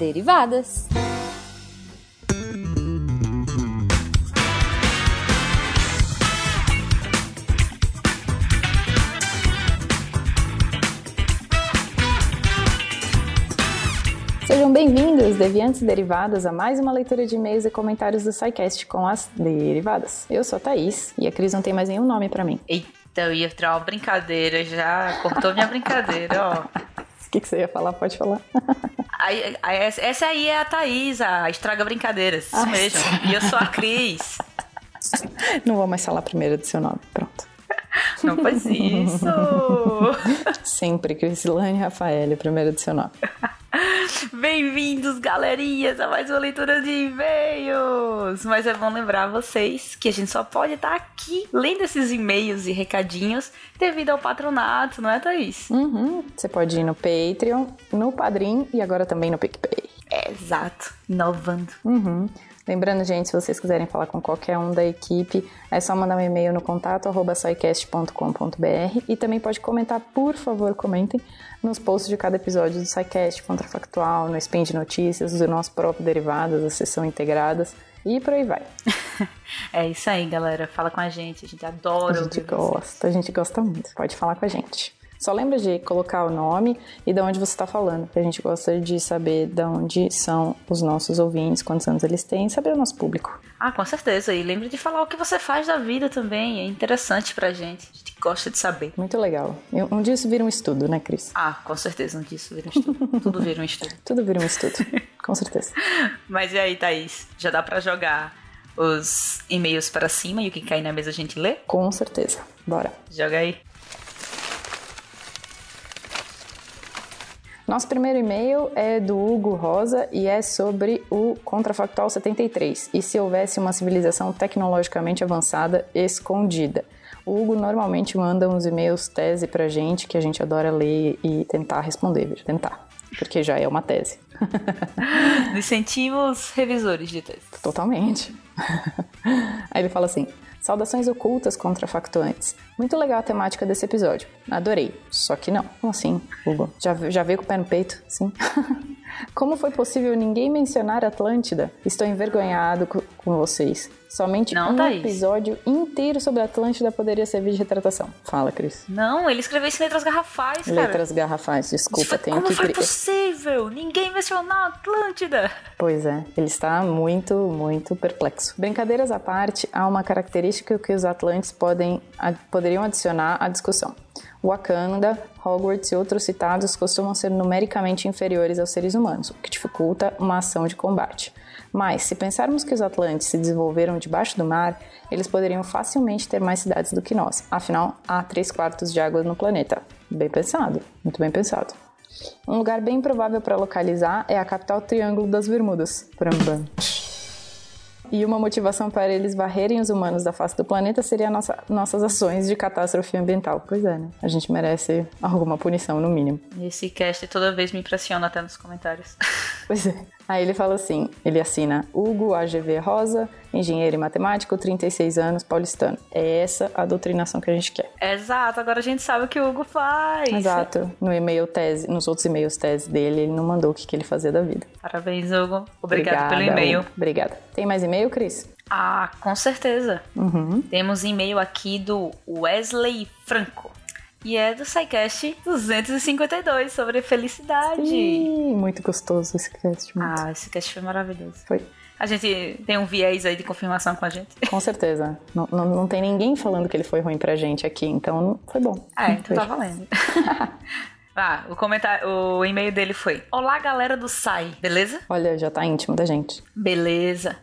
Derivadas. Sejam bem-vindos, deviantes e derivadas, a mais uma leitura de e-mails e comentários do SciCast com as derivadas. Eu sou a Thaís e a Cris não tem mais nenhum nome para mim. Eita, eu ia tirar uma brincadeira, já cortou minha brincadeira, ó. O que, que você ia falar? Pode falar. Aí, essa aí é a Thaís, a Estraga Brincadeiras, isso Ah, mesmo. E eu sou a Cris. Não vou mais falar primeiro do seu nome. Pronto. Não faz isso. Sempre Crisilane Rafael, primeiro do seu nome. Bem-vindos, galerinhas, a mais uma leitura de e-mails. Mas é bom lembrar vocês que a gente só pode estar aqui lendo esses e-mails e recadinhos devido ao patronato, não é, Thaís? Uhum. Você pode ir no Patreon, no Padrim e agora também no PicPay. É, exato. Inovando. Uhum. Lembrando, gente, se vocês quiserem falar com qualquer um da equipe, é só mandar um e-mail no contato arroba scicast.com.br e também pode comentar, por favor, comentem nos posts de cada episódio do SciCast, Contrafactual, no Spin de Notícias, do nosso próprio Derivadas, da sessão integradas e por aí vai. É isso aí, galera. Fala com a gente. A gente adora A gente ouvir vocês. gosta, a gente gosta muito. Pode falar com a gente. Só lembra de colocar o nome e de onde você está falando, a gente gosta de saber de onde são os nossos ouvintes, quantos anos eles têm, saber o nosso público. Ah, com certeza. E lembre de falar o que você faz da vida também. É interessante pra gente. A gente gosta de saber. Muito legal. Um dia isso vira um estudo, né, Cris? Ah, com certeza. Não disso vira um estudo. Tudo vira um estudo. Tudo vira um estudo, com certeza. Mas e aí, Thaís? Já dá pra jogar os e-mails para cima e o que cair na mesa a gente lê? Com certeza. Bora. Joga aí. Nosso primeiro e-mail é do Hugo Rosa e é sobre o Contrafactual 73 e se houvesse uma civilização tecnologicamente avançada escondida. O Hugo normalmente manda uns e-mails tese pra gente que a gente adora ler e tentar responder, veja, tentar, porque já é uma tese. Nos sentimos revisores de texto. Totalmente. Aí ele fala assim: Saudações ocultas contrafactuantes. Muito legal a temática desse episódio. Adorei. Só que não. Como assim, Hugo? Já, já veio com o pé no peito? Sim. Como foi possível ninguém mencionar Atlântida? Estou envergonhado com vocês. Somente Não, um Thaís. episódio inteiro sobre Atlântida poderia servir de retratação. Fala, Cris. Não, ele escreveu isso em letras garrafais, cara. Letras garrafais, desculpa, foi- tenho Como que foi cri- possível? Ninguém mencionou a Atlântida. Pois é, ele está muito, muito perplexo. Brincadeiras à parte, há uma característica que os Atlantes podem, poderiam adicionar à discussão. Wakanda, Hogwarts e outros citados costumam ser numericamente inferiores aos seres humanos, o que dificulta uma ação de combate. Mas, se pensarmos que os Atlantes se desenvolveram debaixo do mar, eles poderiam facilmente ter mais cidades do que nós. Afinal, há 3 quartos de água no planeta. Bem pensado, muito bem pensado. Um lugar bem provável para localizar é a capital Triângulo das Bermudas. Brambam. E uma motivação para eles varrerem os humanos da face do planeta seria nossa, nossas ações de catástrofe ambiental. Pois é, né? A gente merece alguma punição, no mínimo. Esse cast toda vez me impressiona até nos comentários. Pois é. Aí ele fala assim: ele assina Hugo AGV Rosa, engenheiro e matemático, 36 anos, paulistano. É essa a doutrinação que a gente quer. Exato, agora a gente sabe o que o Hugo faz. Exato. No e-mail tese, nos outros e-mails tese dele, ele não mandou o que, que ele fazia da vida. Parabéns, Hugo. Obrigado pelo Obrigada, e-mail. Hugo. Obrigada. Tem mais e-mail, Cris? Ah, com certeza. Uhum. Temos e-mail aqui do Wesley Franco. E é do SciCast 252 sobre felicidade. Ih, muito gostoso esse cast. Muito. Ah, esse cast foi maravilhoso. Foi. A gente tem um viés aí de confirmação com a gente. Com certeza. Não, não, não tem ninguém falando que ele foi ruim pra gente aqui, então foi bom. Ah, então Foi. tá valendo. ah, o comentário, o e-mail dele foi: Olá, galera do SAI, beleza? Olha, já tá íntimo da gente. Beleza.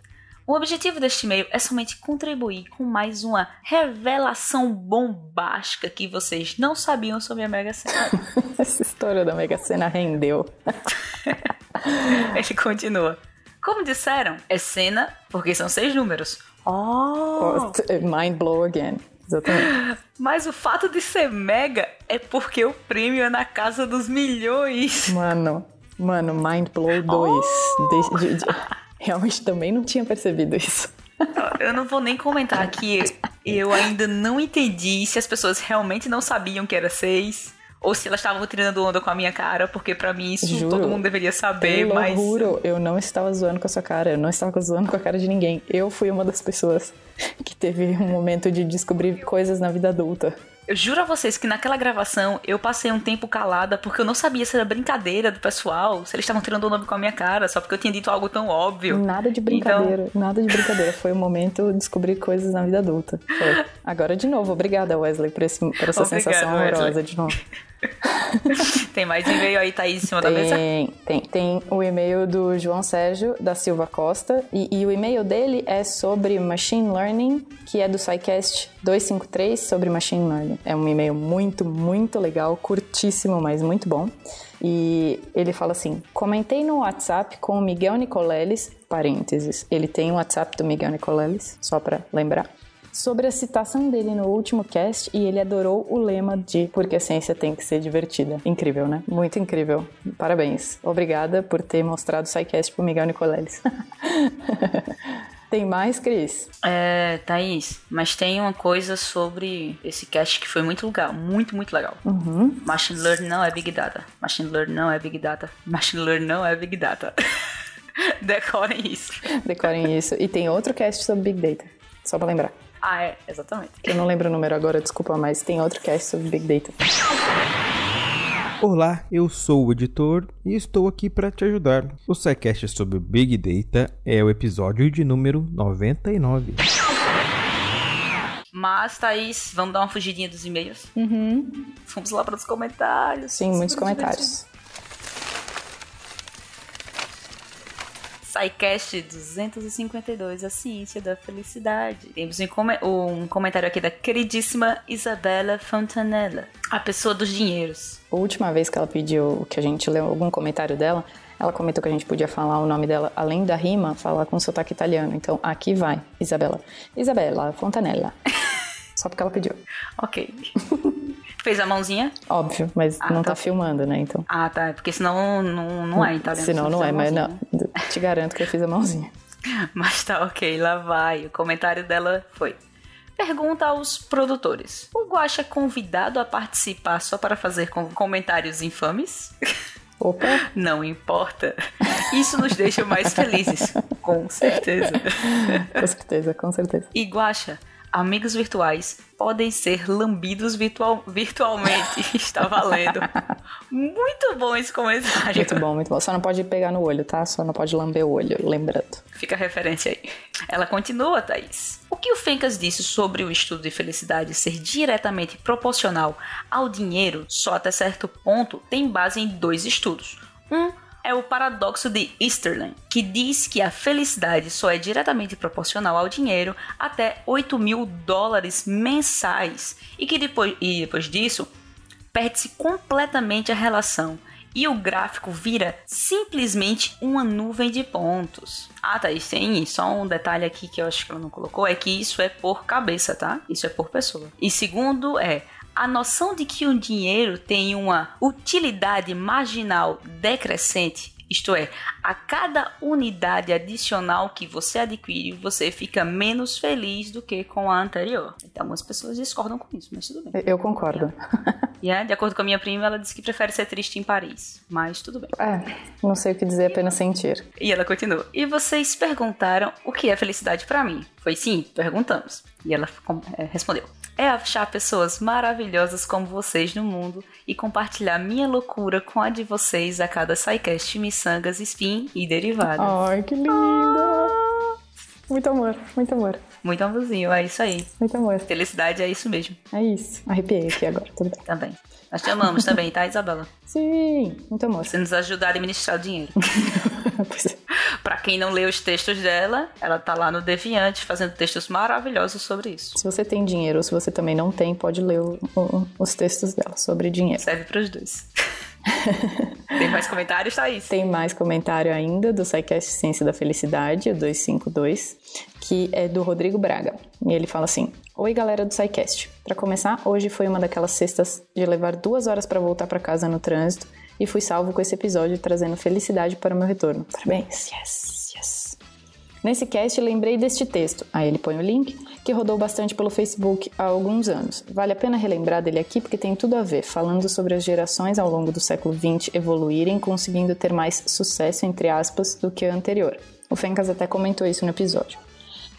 O objetivo deste e-mail é somente contribuir com mais uma revelação bombástica que vocês não sabiam sobre a Mega Sena. Essa história da Mega Sena rendeu. Ele continua. Como disseram, é cena porque são seis números. Oh, mind blow again. Exatamente. Mas o fato de ser mega é porque o prêmio é na casa dos milhões. Mano, mano, mind blow 2. De- de- de- Realmente também não tinha percebido isso. Eu não vou nem comentar que eu ainda não entendi se as pessoas realmente não sabiam que era seis Ou se elas estavam tirando onda com a minha cara, porque para mim isso Juro, todo mundo deveria saber, Pelo mas. juro, eu não estava zoando com a sua cara, eu não estava zoando com a cara de ninguém. Eu fui uma das pessoas que teve um momento de descobrir coisas na vida adulta. Eu juro a vocês que naquela gravação eu passei um tempo calada porque eu não sabia se era brincadeira do pessoal, se eles estavam tirando o nome com a minha cara, só porque eu tinha dito algo tão óbvio. Nada de brincadeira, nada de brincadeira. Foi o momento de descobrir coisas na vida adulta. Foi. Agora de novo, obrigada Wesley por, esse, por essa Obrigada, sensação horrorosa Wesley. de novo. Tem mais e-mail aí, Thaís, em cima da mesa? Tem, tem, tem o e-mail do João Sérgio da Silva Costa e, e o e-mail dele é sobre Machine Learning, que é do SciCast 253 sobre Machine Learning. É um e-mail muito, muito legal, curtíssimo, mas muito bom. E ele fala assim: comentei no WhatsApp com o Miguel Nicoleles, parênteses, ele tem o WhatsApp do Miguel Nicoleles, só para lembrar sobre a citação dele no último cast e ele adorou o lema de porque a ciência tem que ser divertida. Incrível, né? Muito incrível. Parabéns. Obrigada por ter mostrado o SciCast pro Miguel Nicoleles. tem mais, Cris? É, Thaís, mas tem uma coisa sobre esse cast que foi muito legal, muito, muito legal. Uhum. Machine Learning não é Big Data. Machine Learning não é Big Data. Machine Learning não é Big Data. Decorem isso. Decorem isso. E tem outro cast sobre Big Data. Só pra lembrar. Ah, é, exatamente. Eu não lembro o número agora, desculpa, mas tem outro cast sobre Big Data. Olá, eu sou o editor e estou aqui para te ajudar. O SciCast sobre Big Data é o episódio de número 99. Mas, Thaís, vamos dar uma fugidinha dos e-mails? Uhum. Vamos lá para os comentários. Sim, muitos Super comentários. SciCast 252, a ciência da felicidade. Temos um, come- um comentário aqui da queridíssima Isabela Fontanella, a pessoa dos dinheiros. A última vez que ela pediu que a gente leu algum comentário dela, ela comentou que a gente podia falar o nome dela, além da rima, falar com sotaque italiano. Então, aqui vai, Isabela. Isabela Fontanella. Só porque ela pediu. Ok. Fez a mãozinha? Óbvio, mas Ah, não tá tá filmando, né? Então. Ah, tá. Porque senão não, não é italiano. Senão se não é, mas não. Te garanto que eu fiz a mãozinha. Mas tá ok, lá vai. O comentário dela foi. Pergunta aos produtores. O Guaxa é convidado a participar só para fazer com- comentários infames? Opa! Não importa. Isso nos deixa mais felizes. Com certeza. Com certeza, com certeza. E Guaxa, amigos virtuais podem ser lambidos virtual- virtualmente. Está valendo. Muito bom esse comentário. Muito bom, muito bom. Só não pode pegar no olho, tá? Só não pode lamber o olho, lembrando. Fica a referência aí. Ela continua, Thaís. O que o Fencas disse sobre o estudo de felicidade ser diretamente proporcional ao dinheiro só até certo ponto tem base em dois estudos. Um é o paradoxo de Easterlin, que diz que a felicidade só é diretamente proporcional ao dinheiro até 8 mil dólares mensais e que depois, e depois disso perde-se completamente a relação e o gráfico vira simplesmente uma nuvem de pontos. Ah, e tem só um detalhe aqui que eu acho que ela não colocou, é que isso é por cabeça, tá? Isso é por pessoa. E segundo é a noção de que o dinheiro tem uma utilidade marginal decrescente, isto é, a cada unidade adicional que você adquire, você fica menos feliz do que com a anterior. Então, algumas pessoas discordam com isso, mas tudo bem. Eu concordo. E é, de acordo com a minha prima, ela disse que prefere ser triste em Paris. Mas tudo bem. É, não sei o que dizer, apenas sentir. E ela continua. E vocês perguntaram o que é felicidade pra mim? Foi sim, perguntamos. E ela é, respondeu. É achar pessoas maravilhosas como vocês no mundo e compartilhar minha loucura com a de vocês a cada SciCast, miçangas, spin e derivadas. Ai, que linda! Muito amor, muito amor, Muito amorzinho, é isso aí. muito amor. Felicidade é isso mesmo, É isso. Arrepiei aqui agora, tudo bem. também. Nós te amamos também, tá, Isabela? Sim, muito amor. Você nos ajudar a administrar o dinheiro. Pois é. Pra quem não lê os textos dela, ela tá lá no Deviante fazendo textos maravilhosos sobre isso. Se você tem dinheiro ou se você também não tem, pode ler o- o- os textos dela sobre dinheiro. Serve pros dois. Tem mais comentários, Thaís? Tem mais comentário ainda do SciCast Ciência da Felicidade, o 252, que é do Rodrigo Braga. E ele fala assim: Oi, galera do SciCast. Para começar, hoje foi uma daquelas sextas de levar duas horas para voltar para casa no trânsito e fui salvo com esse episódio trazendo felicidade para o meu retorno. Parabéns, yes, yes. Nesse cast lembrei deste texto, aí ele põe o link, que rodou bastante pelo Facebook há alguns anos. Vale a pena relembrar dele aqui porque tem tudo a ver, falando sobre as gerações ao longo do século XX evoluírem, conseguindo ter mais sucesso, entre aspas, do que a anterior. O Fencas até comentou isso no episódio.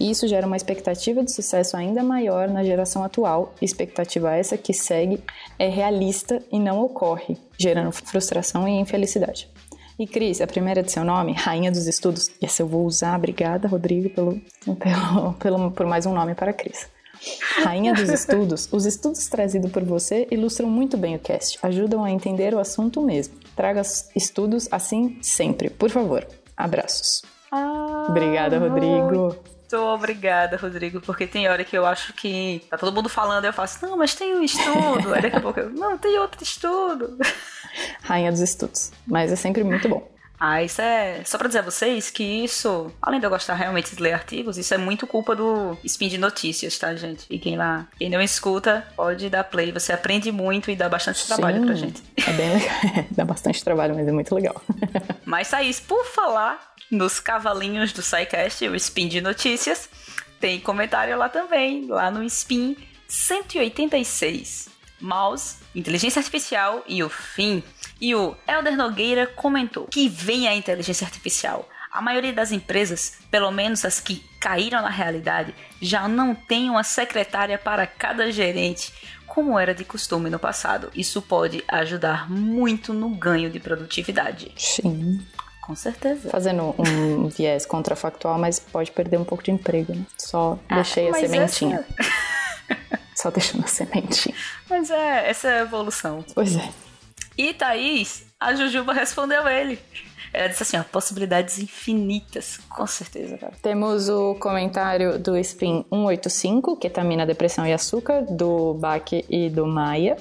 E isso gera uma expectativa de sucesso ainda maior na geração atual, expectativa essa que segue é realista e não ocorre, gerando frustração e infelicidade. E Cris, a primeira de seu nome, Rainha dos Estudos. Essa eu vou usar, obrigada, Rodrigo, pelo, pelo, pelo, por mais um nome para Cris. Rainha dos Estudos, os estudos trazidos por você ilustram muito bem o cast, ajudam a entender o assunto mesmo. Traga estudos assim sempre, por favor. Abraços. Ah, Obrigada, Rodrigo. Muito obrigada, Rodrigo, porque tem hora que eu acho que tá todo mundo falando, eu faço, não, mas tem um estudo. Aí daqui a pouco eu, não, tem outro estudo. Rainha dos estudos. Mas é sempre muito bom. Ah, isso é. Só pra dizer a vocês que isso, além de eu gostar realmente de ler artigos, isso é muito culpa do Spin de Notícias, tá, gente? E quem lá, quem não escuta, pode dar play. Você aprende muito e dá bastante trabalho Sim, pra gente. É bem legal. Dá bastante trabalho, mas é muito legal. Mas, Thaís, por falar nos cavalinhos do SciCast, o Spin de Notícias, tem comentário lá também, lá no Spin 186. Mouse, inteligência artificial e o fim. E o Elder Nogueira comentou que vem a inteligência artificial. A maioria das empresas, pelo menos as que caíram na realidade, já não tem uma secretária para cada gerente, como era de costume no passado. Isso pode ajudar muito no ganho de produtividade. Sim. Com certeza. Fazendo um viés contrafactual, mas pode perder um pouco de emprego, né? Só deixei a sementinha. essa- Só deixando a sementinha. Mas é, essa é a evolução. Pois é. E Thaís, a Jujuba respondeu ele. Ela disse assim, ó, possibilidades infinitas, com certeza, cara. Temos o comentário do Spin 185, ketamina, depressão e açúcar, do Bach e do Maia,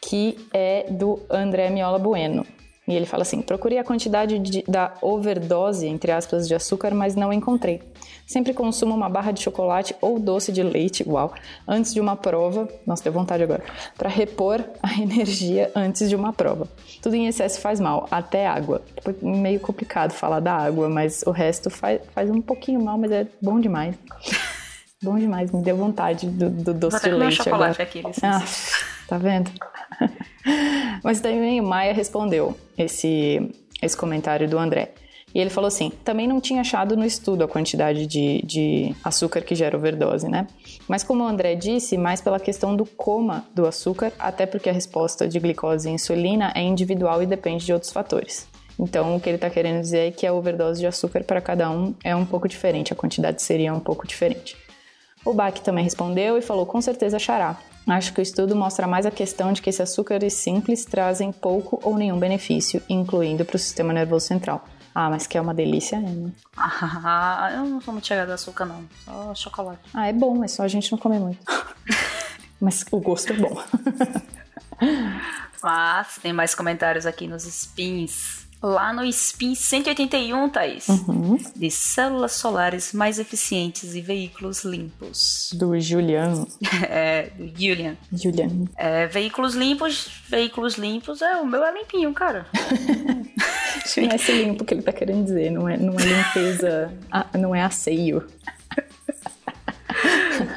que é do André Miola Bueno. E ele fala assim: procurei a quantidade de- da overdose, entre aspas, de açúcar, mas não encontrei. Sempre consumo uma barra de chocolate ou doce de leite, uau, antes de uma prova. Nossa, deu vontade agora. Para repor a energia antes de uma prova. Tudo em excesso faz mal, até água. Meio complicado falar da água, mas o resto faz, faz um pouquinho mal, mas é bom demais. Bom demais, me deu vontade do, do Vou doce até de leite chocolate agora. aqui, licença. Ah, tá vendo? Mas também o Maia respondeu esse, esse comentário do André. E ele falou assim: também não tinha achado no estudo a quantidade de, de açúcar que gera overdose, né? Mas como o André disse, mais pela questão do coma do açúcar, até porque a resposta de glicose e insulina é individual e depende de outros fatores. Então, o que ele está querendo dizer é que a overdose de açúcar para cada um é um pouco diferente, a quantidade seria um pouco diferente. O Bach também respondeu e falou com certeza achará. Acho que o estudo mostra mais a questão de que esses açúcares simples trazem pouco ou nenhum benefício, incluindo para o sistema nervoso central. Ah, mas que é uma delícia, é, né? Ah, eu não sou muito chegada a açúcar, não. Só chocolate. Ah, é bom, é só a gente não comer muito. mas o gosto é bom. Mas tem mais comentários aqui nos spins. Lá no spin 181, Thaís. Uhum. De células solares mais eficientes e veículos limpos. Do Julian. é, do Julian. Julian. É, veículos limpos, veículos limpos, é, o meu é limpinho, cara. Acho que não é esse limpo que ele tá querendo dizer, não é, não é limpeza, ah, não é asseio.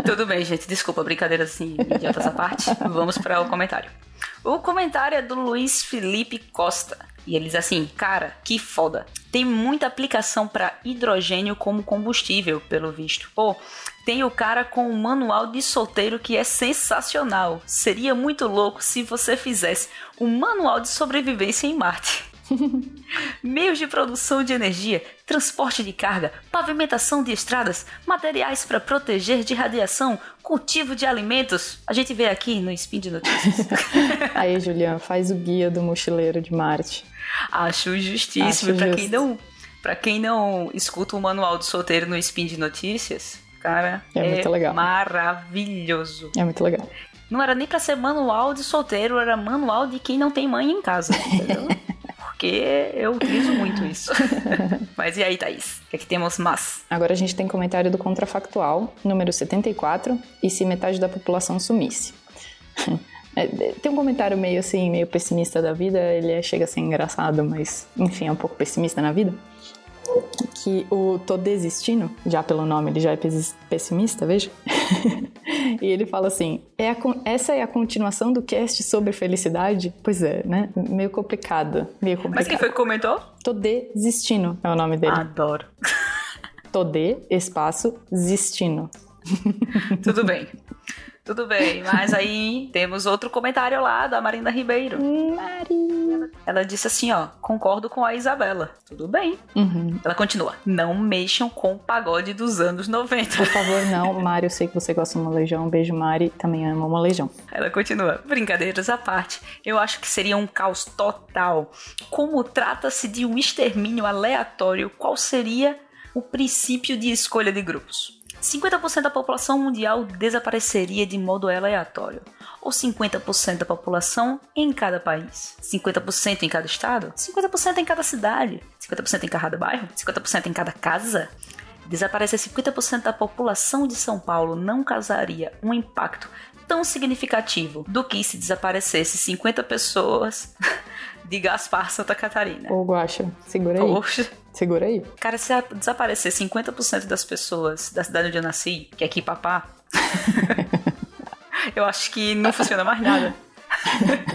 Tudo bem, gente, desculpa, brincadeiras assim, idiotas à parte. Vamos para o comentário. O comentário é do Luiz Felipe Costa. E ele diz assim: Cara, que foda. Tem muita aplicação para hidrogênio como combustível, pelo visto. Pô, tem o cara com um manual de solteiro que é sensacional. Seria muito louco se você fizesse um manual de sobrevivência em Marte. Meios de produção de energia, transporte de carga, pavimentação de estradas, materiais para proteger de radiação, cultivo de alimentos. A gente vê aqui no Spin de Notícias. Aí, Julian, faz o guia do mochileiro de Marte. Acho justíssimo. Para quem não, para quem não escuta o manual do solteiro no Spin de Notícias, cara, É muito legal. maravilhoso. É muito legal. Não era nem para ser manual de solteiro, era manual de quem não tem mãe em casa, entendeu? Porque eu utilizo muito isso. Mas e aí, Thaís? O que é que temos mais? Agora a gente tem comentário do Contrafactual, número 74, e se metade da população sumisse. É, Tem um comentário meio assim, meio pessimista da vida, ele é- chega a ser engraçado, mas enfim, é um pouco pessimista na vida. Que o Tô Desistindo, já pelo nome ele já é pessimista, veja. e ele fala assim: é a, essa é a continuação do cast sobre felicidade? Pois é, né? Meio complicado. Meio complicado. Mas quem foi que comentou? Tô Desistindo é o nome dele. Adoro. Tô de espaço Zistino. Tudo bem. Tudo bem, mas aí temos outro comentário lá da Marina Ribeiro. Mari. Ela disse assim, ó, concordo com a Isabela. Tudo bem. Uhum. Ela continua, não mexam com o pagode dos anos 90. Por favor, não. Mari, eu sei que você gosta de uma legião. Um beijo, Mari. Também amo uma legião. Ela continua, brincadeiras à parte. Eu acho que seria um caos total. Como trata-se de um extermínio aleatório, qual seria o princípio de escolha de grupos? 50% da população mundial desapareceria de modo aleatório, ou 50% da população em cada país, 50% em cada estado, 50% em cada cidade, 50% em cada bairro, 50% em cada casa. Desaparecer 50% da população de São Paulo não causaria um impacto tão significativo do que se desaparecesse 50 pessoas de Gaspar, Santa Catarina. Ô, Guaxa, segura aí. Poxa. Segura aí. Cara, se desaparecer 50% das pessoas da cidade onde eu nasci, que é aqui papá, eu acho que não funciona mais nada.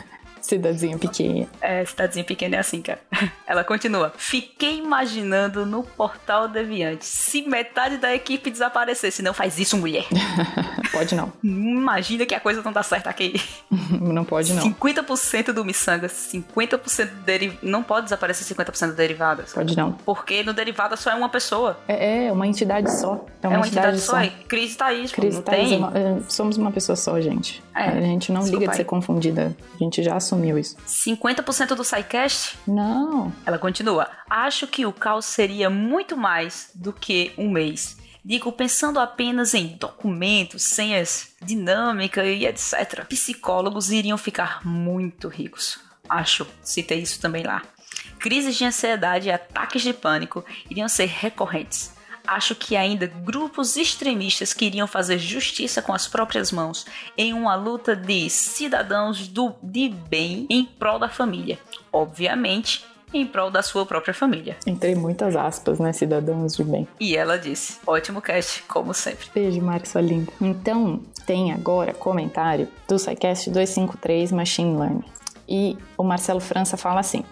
Cidadezinha pequena. É, cidadezinha pequena é assim, cara. Ela continua. Fiquei imaginando no portal Deviante se metade da equipe desaparecesse. Não faz isso, mulher. pode não. Imagina que a coisa não dá certo aqui. não pode não. 50% do miçanga, 50% dele não pode desaparecer 50% do derivadas. Pode não. Porque no derivado só é uma pessoa. É, é uma entidade só. É uma, é uma entidade, entidade, só. só. É crise Thaís, Crise não Thaís tem. É uma, somos uma pessoa só, gente. É, a gente não liga de ser confundida. A gente já assumiu isso. 50% do SciCast? Não. Ela continua. Acho que o caos seria muito mais do que um mês. Digo, pensando apenas em documentos, senhas, dinâmica e etc. Psicólogos iriam ficar muito ricos. Acho, citei isso também lá. Crises de ansiedade e ataques de pânico iriam ser recorrentes acho que ainda grupos extremistas queriam fazer justiça com as próprias mãos em uma luta de cidadãos do, de bem em prol da família. Obviamente, em prol da sua própria família. Entre muitas aspas, né? Cidadãos de bem. E ela disse: ótimo cast, como sempre. Beijo, Mari, sua linda. Então, tem agora comentário do SciCast 253 Machine Learning. E o Marcelo França fala assim: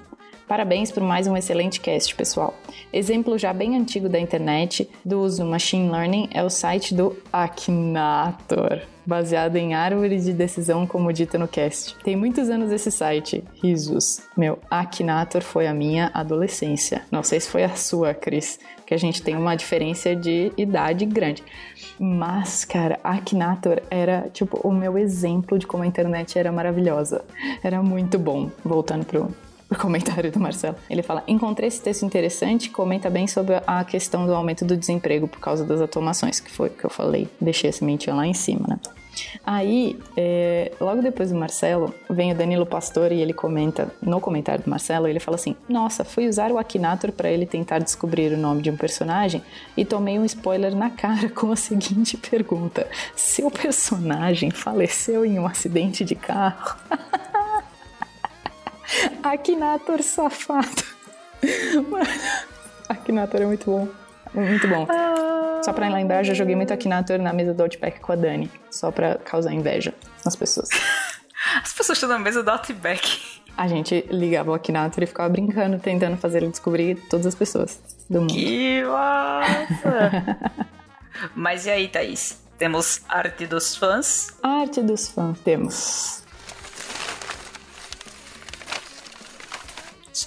Parabéns por mais um excelente cast, pessoal. Exemplo já bem antigo da internet do uso machine learning é o site do Akinator, baseado em árvore de decisão, como dito no cast. Tem muitos anos esse site, risos. Meu, Akinator foi a minha adolescência. Não sei se foi a sua, Cris, que a gente tem uma diferença de idade grande. Mas, cara, Akinator era, tipo, o meu exemplo de como a internet era maravilhosa. Era muito bom. Voltando pro, o comentário do Marcelo. Ele fala: Encontrei esse texto interessante, comenta bem sobre a questão do aumento do desemprego por causa das automações, que foi o que eu falei. Deixei esse sementinha lá em cima, né? Aí, é, logo depois do Marcelo, vem o Danilo Pastor e ele comenta, no comentário do Marcelo, ele fala assim: Nossa, fui usar o Akinator para ele tentar descobrir o nome de um personagem e tomei um spoiler na cara com a seguinte pergunta: Seu personagem faleceu em um acidente de carro? Akinator safado. Akinator é muito bom. Muito bom. Ah. Só pra lembrar, já joguei muito Akinator na mesa do Outback com a Dani. Só pra causar inveja nas pessoas. As pessoas estão na mesa do Outback. A gente ligava o Akinator e ficava brincando, tentando fazer ele descobrir todas as pessoas do mundo. Que massa! Mas e aí, Thaís? Temos arte dos fãs? Arte dos fãs, temos.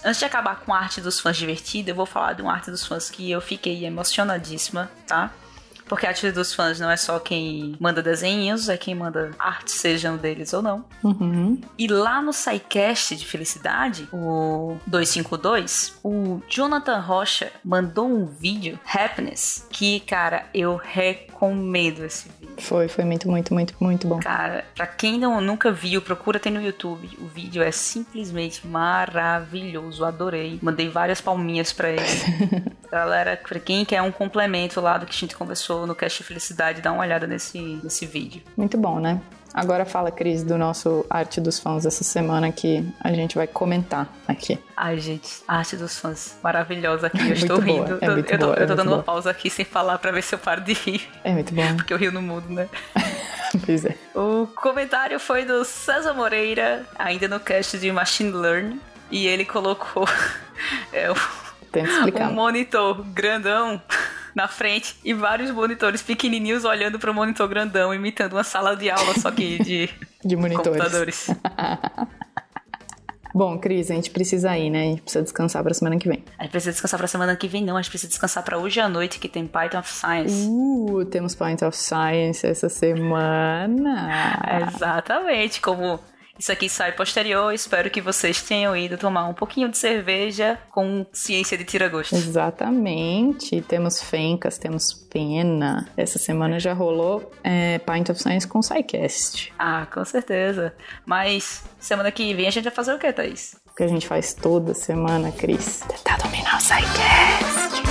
Antes de acabar com a arte dos fãs divertida, eu vou falar de uma arte dos fãs que eu fiquei emocionadíssima, tá? Porque a arte dos fãs não é só quem manda desenhos, é quem manda arte, sejam deles ou não. Uhum. E lá no SciCast de Felicidade, o 252, o Jonathan Rocha mandou um vídeo, Happiness, que, cara, eu recomendo esse vídeo. Foi, foi muito, muito, muito, muito bom. Cara, pra quem não, nunca viu, procura ter no YouTube. O vídeo é simplesmente maravilhoso, adorei. Mandei várias palminhas pra ele. Galera, pra quem quer um complemento lá do que a gente conversou no, no Cast Felicidade, dá uma olhada nesse, nesse vídeo. Muito bom, né? Agora fala, Cris, do nosso Arte dos Fãs essa semana que a gente vai comentar aqui. Ai, gente, Arte dos Fãs, maravilhosa aqui. Eu estou boa, rindo. é eu, muito eu tô, eu é tô dando boa. uma pausa aqui sem falar pra ver se eu paro de rir. É muito bom. Porque eu rio no mudo, né? pois é. O comentário foi do César Moreira, ainda no cast de Machine Learning. E ele colocou é, um- explicar. um monitor grandão na frente e vários monitores pequenininhos olhando para o monitor grandão, imitando uma sala de aula, só que de De monitores. computadores. Bom, Cris, a gente precisa ir, né? A gente precisa descansar pra semana que vem. A gente precisa descansar pra semana que vem, não. A gente precisa descansar pra hoje à noite, que tem Python of Science. Uh, temos Point of Science essa semana. Exatamente, como isso aqui sai posterior, espero que vocês tenham ido tomar um pouquinho de cerveja com ciência de tira-gosto. Exatamente. Temos Fencas, temos Pena. Essa semana já rolou é, Pint of Science com SciCast. Ah, com certeza. Mas semana que vem a gente vai fazer o que, Thaís? O que a gente faz toda semana, Cris. Tentar dominar o SciCast.